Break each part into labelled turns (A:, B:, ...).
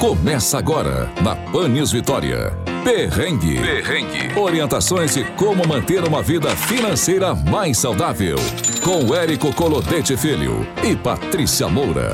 A: Começa agora na Pan News Vitória. Perrengue. Perrengue. Orientações e como manter uma vida financeira mais saudável. Com Érico Colodete Filho e Patrícia Moura.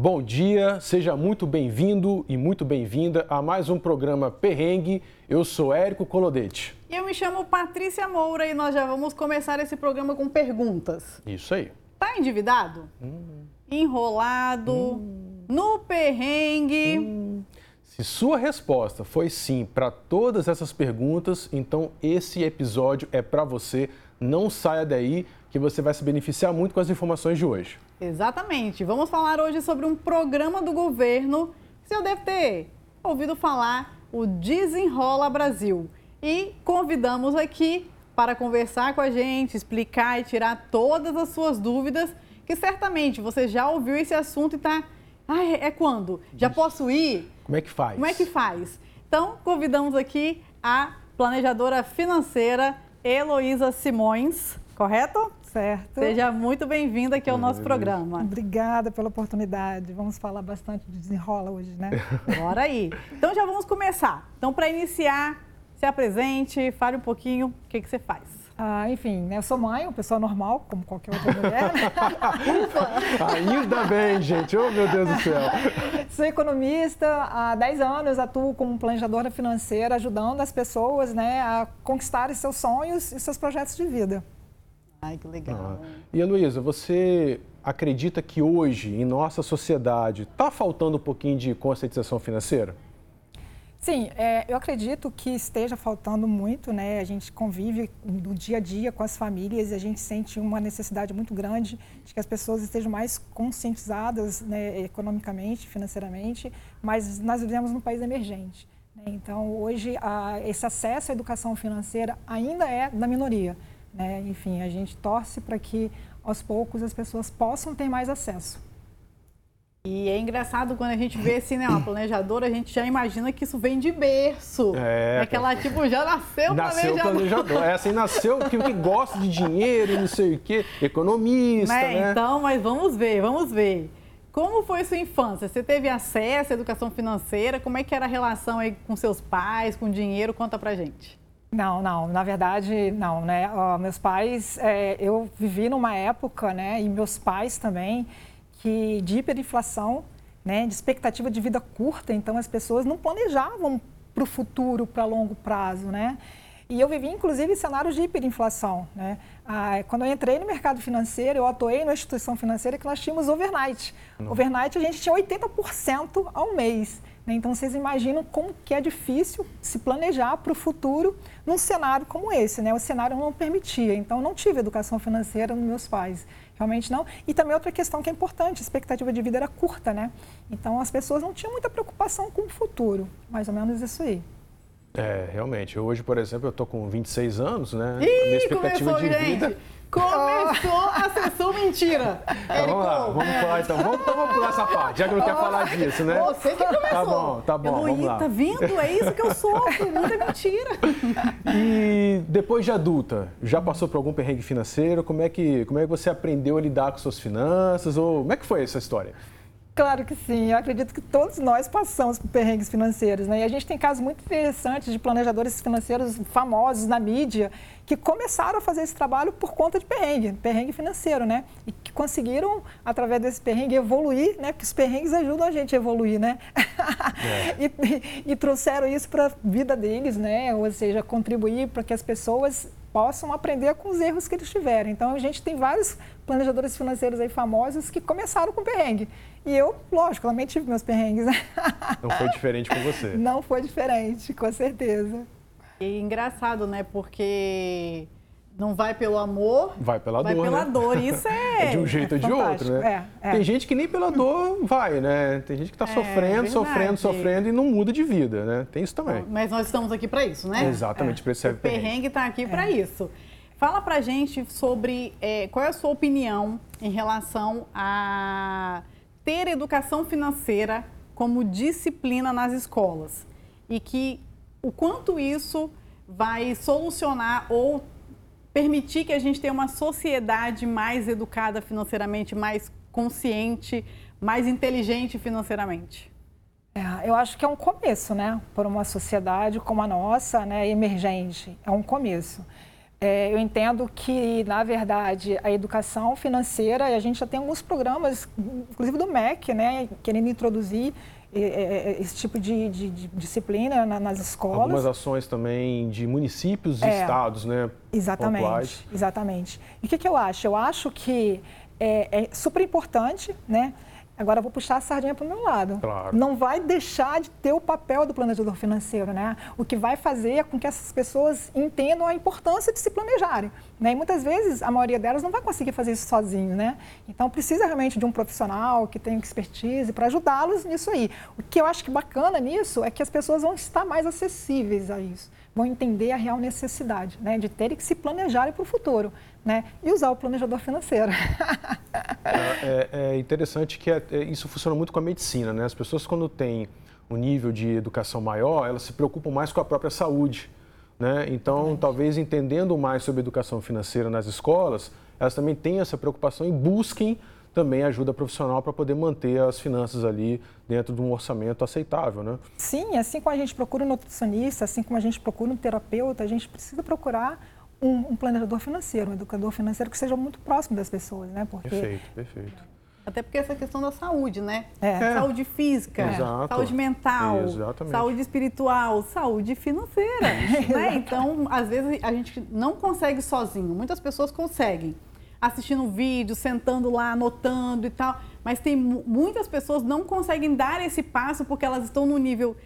B: Bom dia, seja muito bem-vindo e muito bem-vinda a mais um programa Perrengue. Eu sou Érico Colodete.
C: E eu me chamo Patrícia Moura e nós já vamos começar esse programa com perguntas.
B: Isso aí.
C: Tá endividado? Hum. Enrolado? Hum. No perrengue? Hum.
B: Se sua resposta foi sim para todas essas perguntas, então esse episódio é para você. Não saia daí que você vai se beneficiar muito com as informações de hoje.
C: Exatamente. Vamos falar hoje sobre um programa do governo que você deve ter ouvido falar, o Desenrola Brasil. E convidamos aqui para conversar com a gente, explicar e tirar todas as suas dúvidas, que certamente você já ouviu esse assunto e está. Ah, é, é quando? Já Isso. posso ir?
B: Como é que faz?
C: Como é que faz? Então, convidamos aqui a planejadora financeira Heloísa Simões, correto?
D: Certo.
C: Seja muito bem-vinda aqui ao nosso programa.
D: Obrigada pela oportunidade. Vamos falar bastante de desenrola hoje, né?
C: Bora aí. Então já vamos começar. Então, para iniciar, se apresente, fale um pouquinho o que, que você faz.
D: Ah, enfim, né, eu sou mãe, uma pessoa normal, como qualquer outra mulher. Né?
B: Ainda bem, gente. Oh, meu Deus do céu.
D: Sou economista, há 10 anos atuo como planejadora financeira, ajudando as pessoas né, a conquistarem seus sonhos e seus projetos de vida.
C: Ai, que legal. Ah.
B: E, Heloísa, você acredita que hoje, em nossa sociedade, está faltando um pouquinho de conscientização financeira?
D: Sim, é, eu acredito que esteja faltando muito, né? A gente convive no dia a dia com as famílias e a gente sente uma necessidade muito grande de que as pessoas estejam mais conscientizadas né, economicamente, financeiramente, mas nós vivemos num país emergente. Né? Então, hoje, a, esse acesso à educação financeira ainda é da minoria. Né? Enfim, a gente torce para que aos poucos as pessoas possam ter mais acesso.
C: E é engraçado quando a gente vê assim, né, uma planejadora, a gente já imagina que isso vem de berço. É. Aquela, tipo, já nasceu,
B: nasceu planejador. planejador. É assim, nasceu que, que gosta de dinheiro, não sei o quê, economista, né?
C: né? Então, mas vamos ver, vamos ver. Como foi sua infância? Você teve acesso à educação financeira? Como é que era a relação aí com seus pais, com dinheiro? Conta pra gente.
D: Não, não, na verdade, não, né? Ó, meus pais, é, eu vivi numa época, né, e meus pais também, que de hiperinflação, né, de expectativa de vida curta, então as pessoas não planejavam para o futuro, para longo prazo, né? E eu vivi, inclusive, cenários de hiperinflação. Né? Ah, quando eu entrei no mercado financeiro, eu atuei numa instituição financeira que nós tínhamos overnight. Não. Overnight a gente tinha 80% ao mês. Né? Então, vocês imaginam como que é difícil se planejar para o futuro num cenário como esse. Né? O cenário não permitia. Então, não tive educação financeira nos meus pais. Realmente não. E também outra questão que é importante, a expectativa de vida era curta, né? Então, as pessoas não tinham muita preocupação com o futuro. Mais ou menos isso aí.
B: É, realmente. Hoje, por exemplo, eu estou com 26 anos, né?
C: Ih, Minha expectativa começou, de vida... Começou a sessão mentira.
B: Então, vamos lá, vamos falar então. Vamos, então vamos pular essa parte, já que não quer falar disso, né?
C: Você que começou.
B: Tá bom, tá bom,
C: vamos lá. Tá vendo? É isso que eu sofro, muita mentira.
B: E depois de adulta, já passou por algum perrengue financeiro? Como é que, como é que você aprendeu a lidar com suas finanças? Ou como é que foi essa história?
D: Claro que sim. Eu acredito que todos nós passamos por perrengues financeiros. Né? E a gente tem casos muito interessantes de planejadores financeiros famosos na mídia que começaram a fazer esse trabalho por conta de perrengue, perrengue financeiro, né? E que conseguiram, através desse perrengue, evoluir, né? Porque os perrengues ajudam a gente a evoluir, né? É. e, e, e trouxeram isso para a vida deles, né? Ou seja, contribuir para que as pessoas possam aprender com os erros que eles tiveram. Então, a gente tem vários planejadores financeiros aí famosos que começaram com perrengue. E eu, lógico, também tive meus perrengues. Né?
B: Não foi diferente com você?
D: Não foi diferente, com certeza.
C: E engraçado, né? Porque não vai pelo amor,
B: vai pela
C: vai
B: dor.
C: Pela
B: né?
C: dor. Isso é.
B: é de um jeito ou de outro, né? É, é. Tem gente que nem pela dor vai, né? Tem gente que está é, sofrendo, sofrendo, sofrendo e não muda de vida, né? Tem isso também.
C: Mas nós estamos aqui para isso, né?
B: Exatamente, para serve
C: o perrengue está aqui para isso. Fala pra gente sobre é, qual é a sua opinião em relação a ter educação financeira como disciplina nas escolas e que o quanto isso vai solucionar ou permitir que a gente tenha uma sociedade mais educada financeiramente, mais consciente, mais inteligente financeiramente?
D: É, eu acho que é um começo, né? Por uma sociedade como a nossa, né, emergente, é um começo. É, eu entendo que, na verdade, a educação financeira, a gente já tem alguns programas, inclusive do MEC, né, querendo introduzir esse tipo de, de, de disciplina nas escolas.
B: Algumas ações também de municípios e é, estados, né?
D: Exatamente, pontuais. exatamente. E o que, que eu acho? Eu acho que é, é super importante, né? Agora eu vou puxar a sardinha para o meu lado.
B: Claro.
D: Não vai deixar de ter o papel do planejador financeiro, né? O que vai fazer é com que essas pessoas entendam a importância de se planejarem. Né? E muitas vezes a maioria delas não vai conseguir fazer isso sozinho, né? Então precisa realmente de um profissional que tenha expertise para ajudá-los nisso aí. O que eu acho que bacana nisso é que as pessoas vão estar mais acessíveis a isso, vão entender a real necessidade, né? De terem que se planejarem para o futuro né? E usar o planejador financeiro.
B: é, é, interessante que é, é, isso funciona muito com a medicina, né? As pessoas quando têm um nível de educação maior, elas se preocupam mais com a própria saúde, né? Então, talvez entendendo mais sobre educação financeira nas escolas, elas também tenham essa preocupação e busquem também ajuda profissional para poder manter as finanças ali dentro de um orçamento aceitável, né?
D: Sim, assim como a gente procura um nutricionista, assim como a gente procura um terapeuta, a gente precisa procurar um, um, planejador financeiro, um educador financeiro que seja muito próximo das pessoas, né?
B: Porque... Perfeito, perfeito.
C: Até porque essa questão da saúde, né? É. Saúde física, Exato. saúde mental, Exatamente. saúde espiritual, saúde financeira. né? Então, às vezes, a gente não consegue sozinho. Muitas pessoas conseguem. Assistindo vídeo, sentando lá, anotando e tal. Mas tem muitas pessoas não conseguem dar esse passo porque elas estão no nível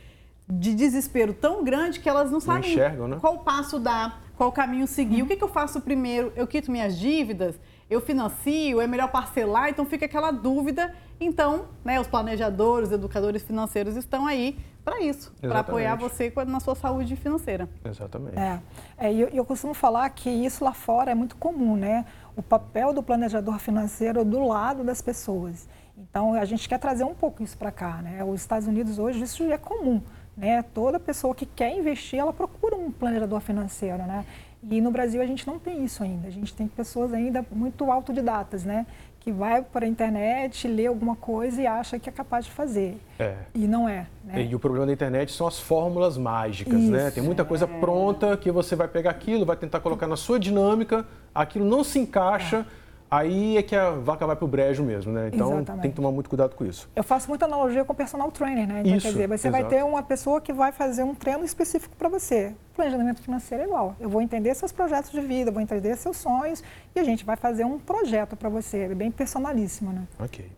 C: de desespero tão grande que elas não sabem
B: não enxergam, né?
C: qual passo dar qual caminho seguir. O que, que eu faço primeiro? Eu quito minhas dívidas? Eu financio? É melhor parcelar? Então fica aquela dúvida. Então, né, os planejadores, educadores financeiros estão aí para isso, para apoiar você na sua saúde financeira.
B: Exatamente.
D: É, é eu, eu costumo falar que isso lá fora é muito comum, né? O papel do planejador financeiro do lado das pessoas. Então, a gente quer trazer um pouco isso para cá, né? Os Estados Unidos hoje isso é comum. Né? Toda pessoa que quer investir, ela procura um planejador financeiro, né? E no Brasil a gente não tem isso ainda. A gente tem pessoas ainda muito autodidatas, né? Que vai para a internet, lê alguma coisa e acha que é capaz de fazer.
B: É.
D: E não é.
B: Né? E o problema da internet são as fórmulas mágicas, isso, né? Tem muita coisa é. pronta que você vai pegar aquilo, vai tentar colocar na sua dinâmica, aquilo não se encaixa. É aí é que a vaca vai para o brejo mesmo, né? Então Exatamente. tem que tomar muito cuidado com isso.
D: Eu faço muita analogia com o personal trainer, né? Então,
B: isso,
D: quer dizer, você
B: exato.
D: vai ter uma pessoa que vai fazer um treino específico para você. O planejamento financeiro é igual. Eu vou entender seus projetos de vida, vou entender seus sonhos e a gente vai fazer um projeto para você. É bem personalíssimo, né?
B: Ok.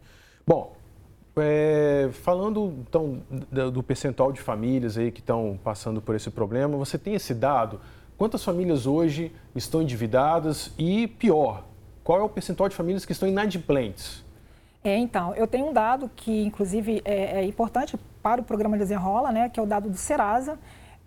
B: Bom, é, falando então do percentual de famílias aí que estão passando por esse problema, você tem esse dado? Quantas famílias hoje estão endividadas e pior, qual é o percentual de famílias que estão inadimplentes?
D: É, então, eu tenho um dado que, inclusive, é, é importante para o programa Desenrola, né, que é o dado do Serasa.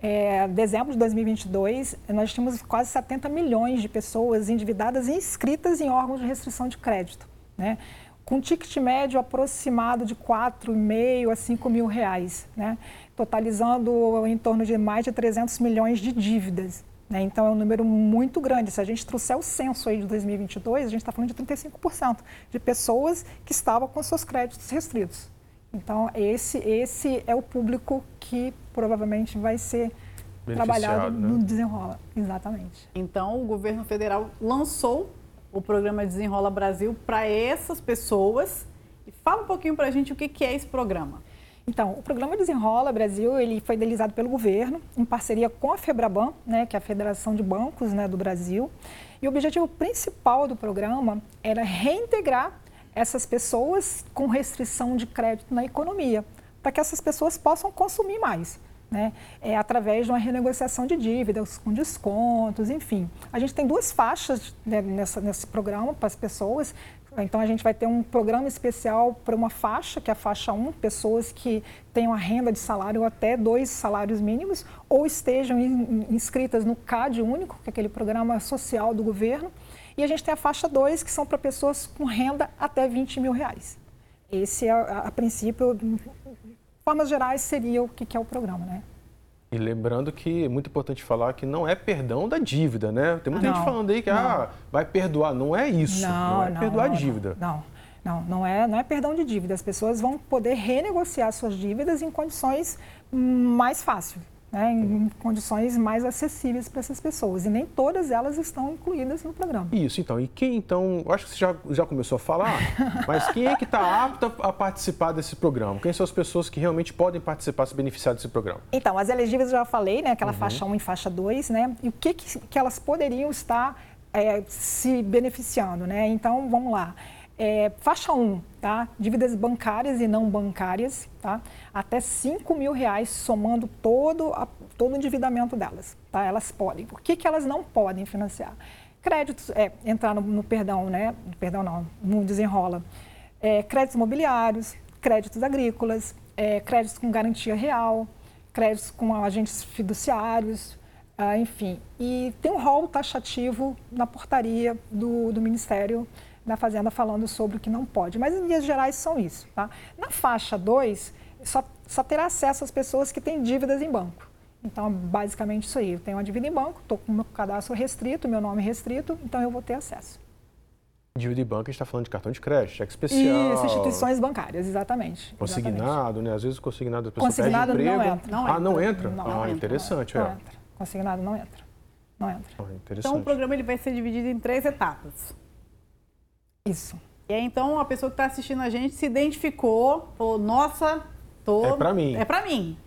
D: É, dezembro de 2022, nós tínhamos quase 70 milhões de pessoas endividadas e inscritas em órgãos de restrição de crédito, né? com ticket médio aproximado de 4,5 a 5 mil reais, né? totalizando em torno de mais de 300 milhões de dívidas. Né? Então, é um número muito grande. Se a gente trouxer o censo aí de 2022, a gente está falando de 35% de pessoas que estavam com seus créditos restritos. Então, esse, esse é o público que provavelmente vai ser trabalhado né? no Desenrola. Exatamente.
C: Então, o governo federal lançou o programa Desenrola Brasil para essas pessoas. E fala um pouquinho para a gente o que é esse programa.
D: Então, o programa Desenrola Brasil, ele foi idealizado pelo governo, em parceria com a FEBRABAN, né, que é a Federação de Bancos né, do Brasil. E o objetivo principal do programa era reintegrar essas pessoas com restrição de crédito na economia, para que essas pessoas possam consumir mais. Né, é, através de uma renegociação de dívidas, com descontos, enfim. A gente tem duas faixas né, nessa, nesse programa para as pessoas. Então, a gente vai ter um programa especial para uma faixa, que é a faixa 1, pessoas que tenham a renda de salário até dois salários mínimos ou estejam inscritas no CAD único, que é aquele programa social do governo. E a gente tem a faixa 2, que são para pessoas com renda até 20 mil reais. Esse, é, a, princípio, formas gerais, seria o que é o programa, né?
B: E lembrando que é muito importante falar que não é perdão da dívida, né? Tem muita
D: não,
B: gente falando aí que ah, vai perdoar. Não é isso. Não, não é não, perdoar a dívida.
D: Não. Não, não é, não é perdão de dívida. As pessoas vão poder renegociar suas dívidas em condições mais fáceis né, em condições mais acessíveis para essas pessoas. E nem todas elas estão incluídas no programa.
B: Isso, então. E quem, então, acho que você já, já começou a falar, mas quem é que está apto a participar desse programa? Quem são as pessoas que realmente podem participar, se beneficiar desse programa?
D: Então, as elegíveis eu já falei, né, aquela uhum. faixa 1 e faixa 2, né, e o que, que, que elas poderiam estar é, se beneficiando, né? Então, vamos lá. É, faixa 1, tá? dívidas bancárias e não bancárias, tá? até 5 mil reais somando todo, a, todo o endividamento delas. Tá? Elas podem. O que, que elas não podem financiar? Créditos, é, entrar no, no perdão, né? perdão não, no desenrola. É, créditos imobiliários, créditos agrícolas, é, créditos com garantia real, créditos com agentes fiduciários, ah, enfim. E tem um rol taxativo na portaria do, do Ministério da Fazenda falando sobre o que não pode. Mas, em linhas gerais, são isso. Tá? Na faixa 2, só, só terá acesso às pessoas que têm dívidas em banco. Então, basicamente isso aí. Eu tenho uma dívida em banco, estou com o meu cadastro restrito, meu nome restrito, então eu vou ter acesso.
B: Dívida em banco, a gente está falando de cartão de crédito, cheque especial.
D: Isso, instituições bancárias, exatamente.
B: Consignado,
D: exatamente.
B: né? Às vezes o consignado a
D: pessoa consignado perde emprego. Não entra. Não
B: ah, não entra?
D: Não,
B: ah,
D: não
B: interessante,
D: entra,
B: é.
D: Não entra. Consignado não entra. Não entra. Ah,
C: então o programa ele vai ser dividido em três etapas.
D: Isso.
C: E aí, então, a pessoa que está assistindo a gente se identificou, falou, nossa, tô...
B: É para mim.
C: É para mim.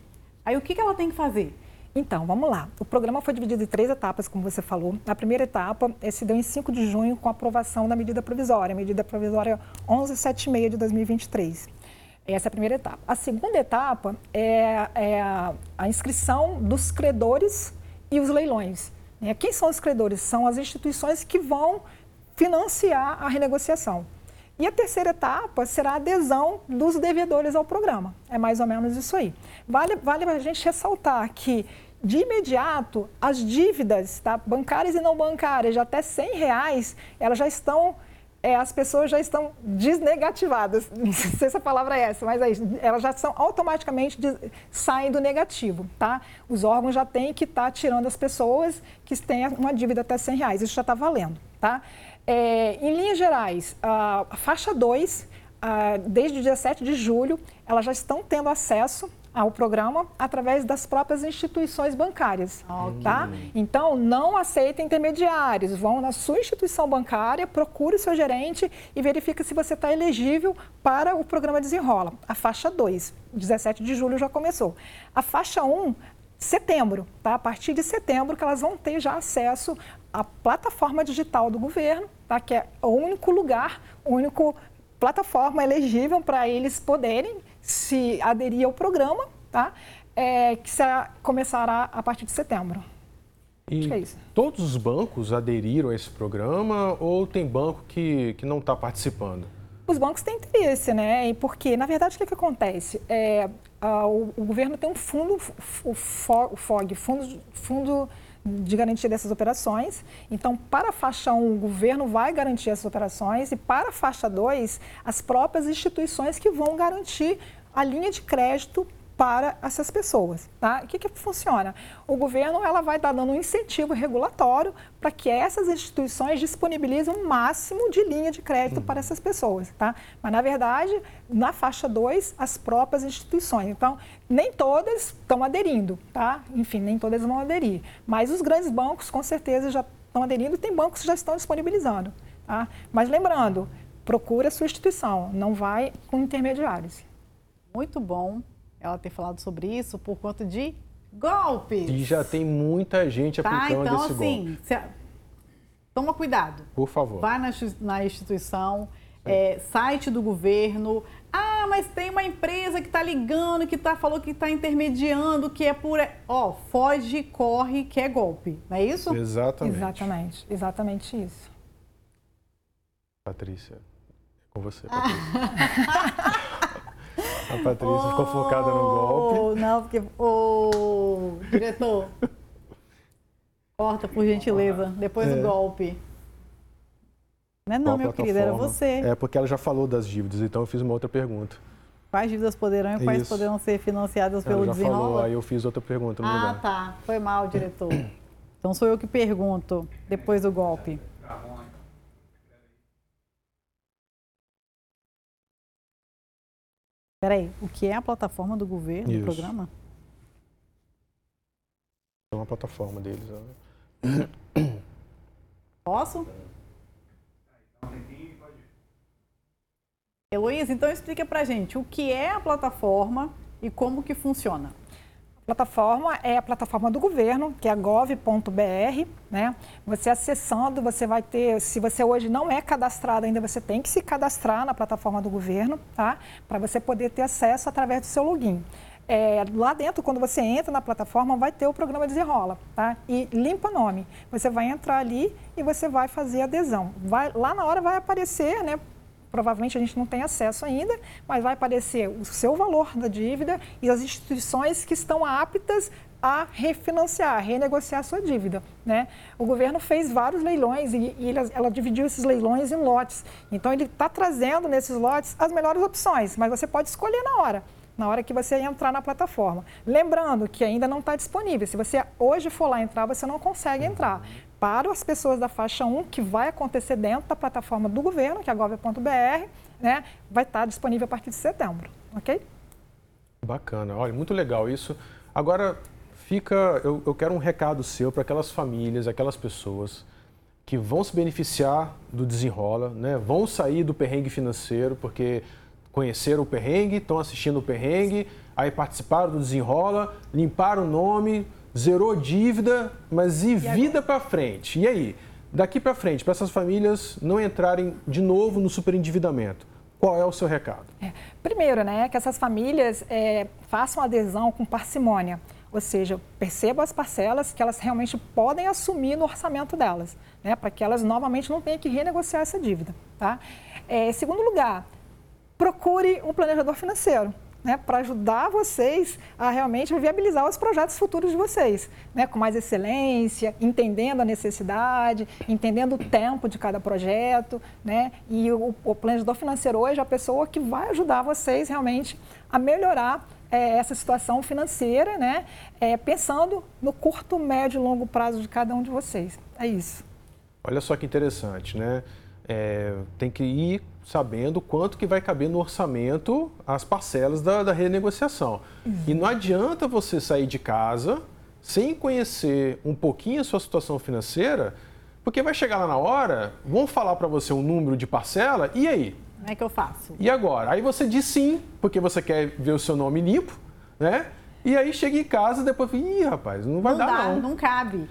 C: Aí, o que, que ela tem que fazer?
D: Então, vamos lá. O programa foi dividido em três etapas, como você falou. A primeira etapa se deu em 5 de junho com a aprovação da medida provisória, a medida provisória 1176 de 2023. Essa é a primeira etapa. A segunda etapa é, é a inscrição dos credores e os leilões. Quem são os credores? São as instituições que vão financiar a renegociação. E a terceira etapa será a adesão dos devedores ao programa. É mais ou menos isso aí. Vale, vale a gente ressaltar que, de imediato, as dívidas tá, bancárias e não bancárias de até 100 reais, elas já estão é, as pessoas já estão desnegativadas. Não sei se a palavra é essa, mas é isso. Elas já são automaticamente de, saem do negativo, tá? Os órgãos já têm que estar tá tirando as pessoas que têm uma dívida até 100 reais. Isso já está valendo, tá? É, em linhas gerais, a faixa 2, desde o dia 7 de julho, elas já estão tendo acesso ao programa através das próprias instituições bancárias, okay. tá? Então, não aceitem intermediários, vão na sua instituição bancária, procure o seu gerente e verifique se você está elegível para o programa Desenrola. A faixa 2, 17 de julho já começou. A faixa 1, um, setembro, tá? A partir de setembro que elas vão ter já acesso à plataforma digital do governo, tá? Que é o único lugar, o único plataforma elegível para eles poderem se aderir ao programa, tá? É, que será, começará a partir de setembro.
B: E é todos os bancos aderiram a esse programa ou tem banco que, que não está participando?
D: Os bancos têm interesse, né? Porque, na verdade, o que, que acontece? É, a, o, o, governo tem um fundo, o, FOG, fundo, fundo de garantia dessas operações. Então, para a faixa 1, o governo vai garantir essas operações e para a faixa 2, as próprias instituições que vão garantir a linha de crédito para essas pessoas. Tá? O que, que funciona? O governo ela vai dar dando um incentivo regulatório para que essas instituições disponibilizem o um máximo de linha de crédito uhum. para essas pessoas. Tá? Mas, na verdade, na faixa 2, as próprias instituições. Então, nem todas estão aderindo, tá? Enfim, nem todas vão aderir. Mas os grandes bancos, com certeza, já estão aderindo e tem bancos que já estão disponibilizando. Tá? Mas lembrando, procure a sua instituição, não vai com intermediários.
C: Muito bom ela ter falado sobre isso por conta de golpes.
B: E já tem muita gente tá, aplicando
C: então,
B: esse
C: assim,
B: golpe.
C: Se, toma cuidado.
B: Por favor.
C: Vai na, instituição, é, site do governo. Ah, mas tem uma empresa que está ligando, que tá, falou que está intermediando, que é por. Ó, foge, corre, que é golpe. Não é isso?
B: Exatamente.
D: Exatamente, exatamente isso.
B: Patrícia, é com você, Patrícia. A Patrícia oh, ficou focada no golpe.
C: Não, porque. Ô, oh, diretor. corta, por gentileza. Depois é. do golpe. Não é não, meu querido, era você.
B: É porque ela já falou das dívidas, então eu fiz uma outra pergunta.
C: Quais dívidas poderão e quais Isso. poderão ser financiadas pelo ela já desenrola? Falou,
B: aí eu fiz outra pergunta
C: ah,
B: lugar.
C: Ah, tá. Foi mal, diretor. Então sou eu que pergunto depois do golpe. Peraí, o que é a plataforma do governo,
B: Isso.
C: do programa?
B: É uma plataforma deles. né?
C: Posso? Heloísa, então explica pra gente o que é a plataforma e como que funciona.
D: Plataforma é a plataforma do governo, que é gov.br, né? Você acessando, você vai ter, se você hoje não é cadastrado ainda, você tem que se cadastrar na plataforma do governo, tá? Para você poder ter acesso através do seu login. É, lá dentro, quando você entra na plataforma, vai ter o programa Desenrola, tá? E limpa nome. Você vai entrar ali e você vai fazer adesão. Vai, lá na hora vai aparecer, né? Provavelmente a gente não tem acesso ainda, mas vai aparecer o seu valor da dívida e as instituições que estão aptas a refinanciar, a renegociar a sua dívida. Né? O governo fez vários leilões e, e ela, ela dividiu esses leilões em lotes. Então, ele está trazendo nesses lotes as melhores opções, mas você pode escolher na hora na hora que você entrar na plataforma. Lembrando que ainda não está disponível. Se você hoje for lá entrar, você não consegue entrar. Para as pessoas da faixa 1, que vai acontecer dentro da plataforma do governo, que é gov.br, né, vai estar disponível a partir de setembro, ok?
B: Bacana, olha, muito legal isso. Agora, fica, eu, eu quero um recado seu para aquelas famílias, aquelas pessoas que vão se beneficiar do desenrola, né? vão sair do perrengue financeiro, porque conheceram o perrengue, estão assistindo o perrengue, aí participaram do desenrola, limparam o nome, zerou dívida, mas e, e vida para frente? E aí? Daqui para frente, para essas famílias não entrarem de novo no superendividamento, qual é o seu recado?
D: É, primeiro, né, que essas famílias é, façam adesão com parcimônia, ou seja, percebam as parcelas que elas realmente podem assumir no orçamento delas, né, para que elas novamente não tenham que renegociar essa dívida. Tá? É, segundo lugar, procure um planejador financeiro né, para ajudar vocês a realmente viabilizar os projetos futuros de vocês, né, com mais excelência, entendendo a necessidade, entendendo o tempo de cada projeto, né, e o, o planejador financeiro hoje é a pessoa que vai ajudar vocês realmente a melhorar é, essa situação financeira, né, é, pensando no curto, médio e longo prazo de cada um de vocês. É isso.
B: Olha só que interessante, né? É, tem que ir sabendo quanto que vai caber no orçamento as parcelas da, da renegociação. Uhum. E não adianta você sair de casa sem conhecer um pouquinho a sua situação financeira, porque vai chegar lá na hora, vão falar para você um número de parcela, e aí?
C: Como é que eu faço?
B: E agora? Aí você diz sim, porque você quer ver o seu nome limpo, né? E aí chega em casa e depois, ih, rapaz, não vai
C: não
B: dar
C: dá,
B: não.
C: Não cabe.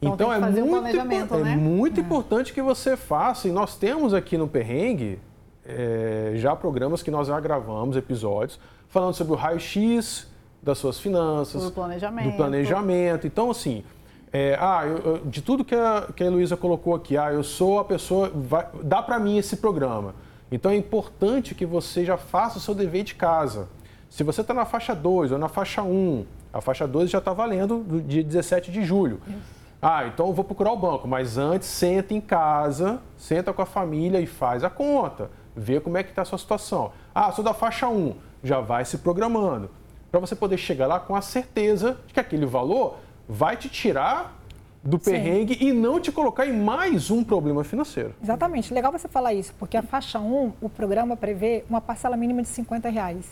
B: Então, então é, muito, um é
C: né?
B: muito é. importante que você faça, e nós temos aqui no Perrengue é, já programas que nós já gravamos, episódios, falando sobre o raio-x das suas finanças,
C: do planejamento.
B: Do planejamento. Então, assim, é, ah, eu, eu, de tudo que a, que a Heloísa colocou aqui, ah, eu sou a pessoa, vai, dá para mim esse programa. Então é importante que você já faça o seu dever de casa. Se você está na faixa 2 ou na faixa 1, um, a faixa 2 já está valendo do dia 17 de julho. Isso. Ah, então eu vou procurar o banco, mas antes senta em casa, senta com a família e faz a conta, vê como é que está a sua situação. Ah, sou da faixa 1, já vai se programando, para você poder chegar lá com a certeza de que aquele valor vai te tirar do perrengue Sim. e não te colocar em mais um problema financeiro.
D: Exatamente, legal você falar isso, porque a faixa 1, o programa prevê uma parcela mínima de 50 reais.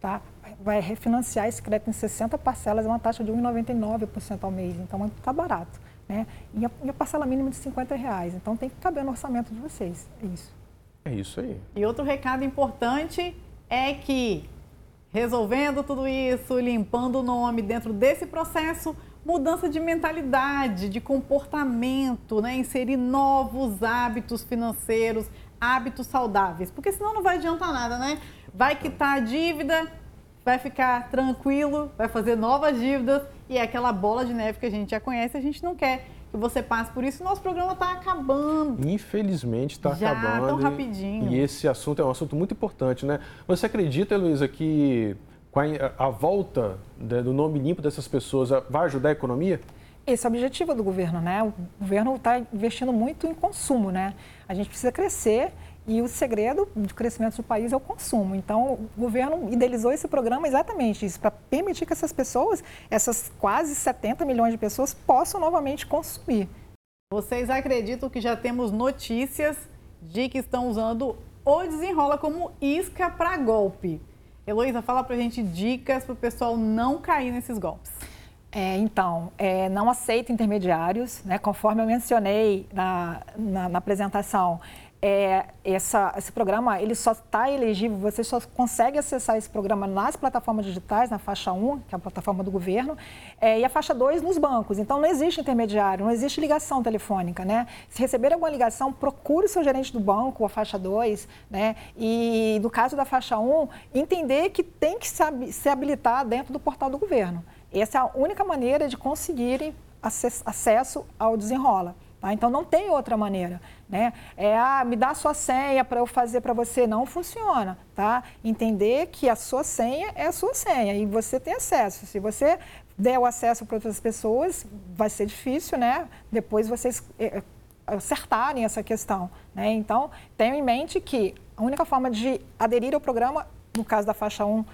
D: Tá? Vai refinanciar esse crédito em 60 parcelas, é uma taxa de 1,99% ao mês, então está barato. Né? E, a, e a parcela mínima de 50 reais. Então tem que caber no orçamento de vocês. É isso.
B: É isso aí.
C: E outro recado importante é que resolvendo tudo isso, limpando o nome dentro desse processo, mudança de mentalidade, de comportamento, né? inserir novos hábitos financeiros, hábitos saudáveis, porque senão não vai adiantar nada, né? Vai quitar a dívida, vai ficar tranquilo, vai fazer novas dívidas e é aquela bola de neve que a gente já conhece, a gente não quer que você passe por isso. Nosso programa está acabando.
B: Infelizmente está acabando.
C: tão rapidinho.
B: E esse assunto é um assunto muito importante, né? Você acredita, Heloísa, que a, a volta do nome limpo dessas pessoas vai ajudar a economia?
D: Esse é o objetivo do governo, né? O governo está investindo muito em consumo, né? A gente precisa crescer e o segredo de crescimento do país é o consumo. Então, o governo idealizou esse programa exatamente isso, para permitir que essas pessoas, essas quase 70 milhões de pessoas, possam novamente consumir.
C: Vocês acreditam que já temos notícias de que estão usando o desenrola como isca para golpe? Heloísa, fala pra gente dicas para o pessoal não cair nesses golpes.
D: É, então, é, não aceita intermediários, né? conforme eu mencionei na, na, na apresentação é, essa, esse programa ele só está elegível, você só consegue acessar esse programa nas plataformas digitais, na faixa 1, que é a plataforma do governo, é, e a faixa 2 nos bancos. Então não existe intermediário, não existe ligação telefônica. Né? Se receber alguma ligação, procure o seu gerente do banco, a faixa 2, né? e no caso da faixa 1, entender que tem que se habilitar dentro do portal do governo. Essa é a única maneira de conseguirem acesso ao desenrola. Tá? Então não tem outra maneira. Né? É, ah, me dá a sua senha para eu fazer para você. Não funciona. Tá? Entender que a sua senha é a sua senha e você tem acesso. Se você der o acesso para outras pessoas, vai ser difícil, né? Depois vocês é, acertarem essa questão. Né? Então, tenham em mente que a única forma de aderir ao programa, no caso da faixa 1,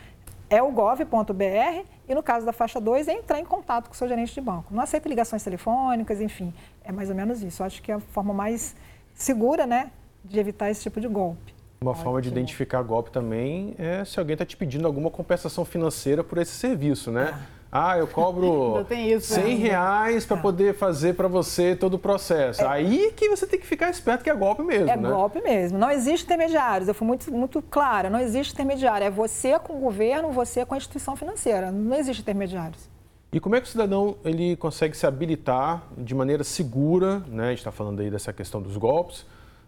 D: é o gov.br e no caso da faixa 2 é entrar em contato com o seu gerente de banco. Não aceita ligações telefônicas, enfim, é mais ou menos isso. Eu acho que é a forma mais segura, né, de evitar esse tipo de golpe.
B: Uma forma de identificar golpe também é se alguém está te pedindo alguma compensação financeira por esse serviço, né? Ah ah, eu cobro isso, 100 reais para poder fazer para você todo o processo. É. Aí que você tem que ficar esperto que é golpe mesmo,
D: é
B: né?
D: É golpe mesmo. Não existe intermediários. Eu fui muito, muito clara. Não existe intermediário. É você com o governo, você com a instituição financeira. Não existe intermediários.
B: E como é que o cidadão ele consegue se habilitar de maneira segura, né? A gente está falando aí dessa questão dos golpes,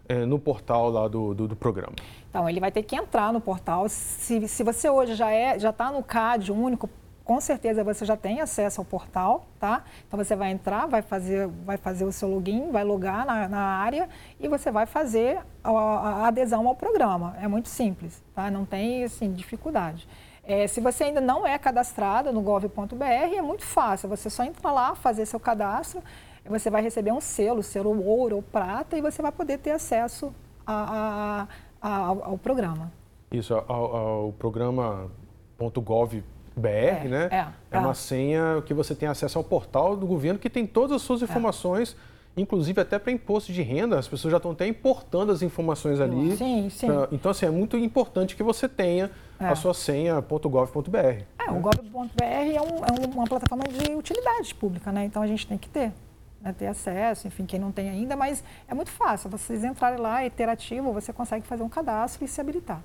B: é, no portal lá do, do, do, programa?
D: Então, ele vai ter que entrar no portal. Se, se você hoje já é, já está no CAD único, com certeza você já tem acesso ao portal, tá? Então você vai entrar, vai fazer, vai fazer o seu login, vai logar na, na área e você vai fazer a, a, adesão ao programa. É muito simples, tá? Não tem assim, dificuldade. É, se você ainda não é cadastrado no gov.br, é muito fácil. Você só entra lá, fazer seu cadastro, você vai receber um selo, selo ouro ou prata, e você vai poder ter acesso a, a, ao, ao programa.
B: Isso, ao, ao programa .gov.br BR, é, né? É, é uma senha que você tem acesso ao portal do governo que tem todas as suas é. Inclusive até para imposto de renda. As pessoas já estão até importando as informações ali.
D: Sim, sim.
B: Pra, então, assim, é muito importante que você tenha a é. sua senha .gov.br.
D: É, o gov.br é, um, é, uma plataforma de utilidade pública, né? Então a gente tem que ter. Né, ter acesso, enfim, quem não tem ainda, mas é muito fácil. Vocês entrarem lá, é iterativo, você consegue fazer um cadastro e se habilitar.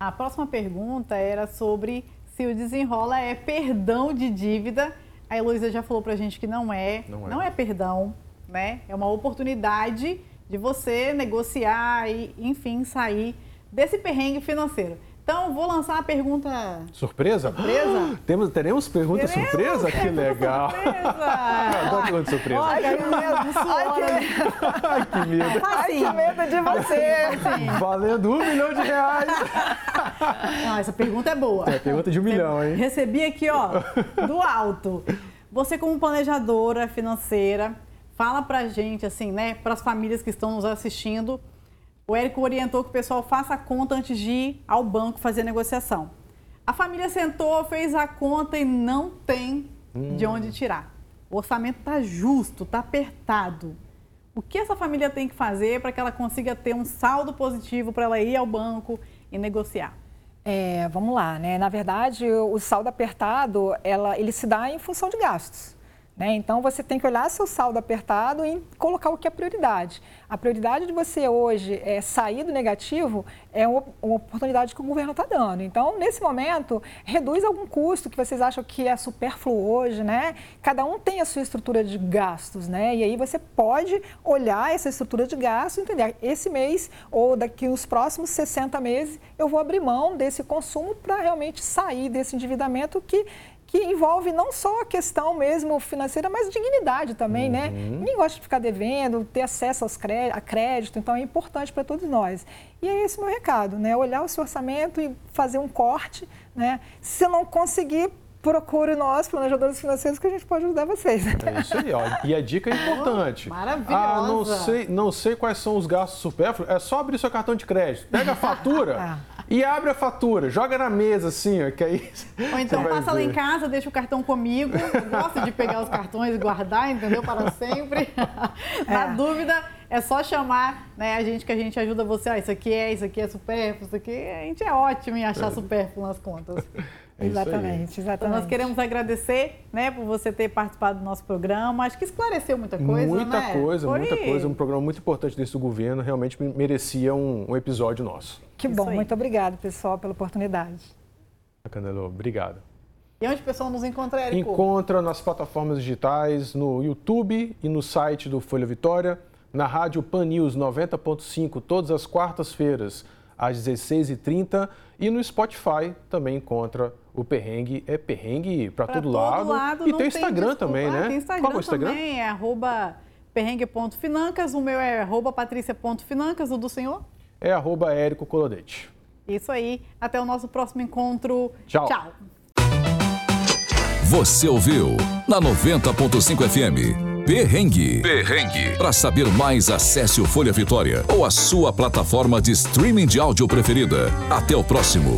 C: A próxima pergunta era sobre se o desenrola é perdão de dívida. A Heloísa já falou pra gente que não é. Não é, não é perdão, né? É uma oportunidade de você negociar e, enfim, sair desse perrengue financeiro. Então, vou lançar uma pergunta.
B: Surpresa?
C: Surpresa?
B: Temos, teremos pergunta teremos surpresa? Que legal! Surpresa! Adoro pergunta surpresa.
C: Olha, Ai, que medo, Ai,
B: que... Ai, que medo.
D: Ai, que medo de você.
B: Valendo um milhão de reais.
C: Não, essa pergunta é boa.
B: É, pergunta de um milhão, hein?
C: Recebi aqui, ó, do alto. Você, como planejadora financeira, fala pra gente, assim, né, para as famílias que estão nos assistindo, o Érico orientou que o pessoal faça a conta antes de ir ao banco fazer a negociação. A família sentou, fez a conta e não tem hum. de onde tirar. O orçamento está justo, está apertado. O que essa família tem que fazer para que ela consiga ter um saldo positivo para ela ir ao banco e negociar?
D: É, vamos lá, né? Na verdade, o saldo apertado, ela, ele se dá em função de gastos. Né? Então, você tem que olhar seu saldo apertado e colocar o que é prioridade. A prioridade de você hoje é sair do negativo é uma, oportunidade que o governo está dando. Então, nesse momento, reduz algum custo que vocês acham que é supérfluo hoje. Né? Cada um tem a sua estrutura de gastos. Né? E aí você pode olhar essa estrutura de gastos e entender, esse mês ou daqui nos próximos 60 meses, eu vou abrir mão desse consumo para realmente sair desse endividamento que que envolve não só a questão mesmo financeira, mas dignidade também, né? uhum. né? Ninguém gosta de ficar devendo, ter acesso aos crédito, a crédito, então é importante para todos nós. E é esse meu recado, né? Olhar o seu orçamento e fazer um corte, né? Se não conseguir, procure nós, planejadores financeiros, que a gente pode ajudar vocês.
B: É isso aí, ó. E a dica é importante.
C: Maravilhosa.
B: Ah, não sei, não sei quais são os gastos supérfluos. É só abrir seu cartão de crédito. Pega a fatura, E abre a fatura, joga na mesa assim, ó, que aí.
C: Ou então passa ver. lá em casa, deixa o cartão comigo. Eu gosto de pegar os cartões e guardar, entendeu? Para sempre. na é. dúvida, é só chamar né, a gente que a gente ajuda você. Ah, isso aqui é, isso aqui é supérfluo, isso aqui. A gente é ótimo em achar é. supérfluo nas contas.
D: É exatamente, exatamente. Então
C: nós queremos agradecer, né, por você ter participado do nosso programa. Acho que esclareceu muita coisa,
B: muita
C: né?
B: coisa, Foi... muita coisa. Um programa muito importante desse governo. Realmente merecia um, um episódio nosso.
D: Que bom, muito obrigado, pessoal, pela oportunidade.
B: Canelo, obrigado.
C: E onde o pessoal nos encontra, Érico?
B: Encontra nas plataformas digitais, no YouTube e no site do Folha Vitória, na rádio Pan News 90.5, todas as quartas-feiras, às 16h30, e no Spotify também encontra o perrengue é perrengue para todo, todo lado.
C: lado.
B: E tem o Instagram também, né?
C: Tem Instagram Qual é o Instagram? também, é arroba perrengue.financas. O meu é arroba patrícia.financas, o do senhor?
B: É arroba Érico Colodete.
C: Isso aí. Até o nosso próximo encontro.
B: Tchau.
C: Tchau.
A: Você ouviu na 90.5 FM. Perrengue. Perrengue. Para saber mais, acesse o Folha Vitória ou a sua plataforma de streaming de áudio preferida. Até o próximo.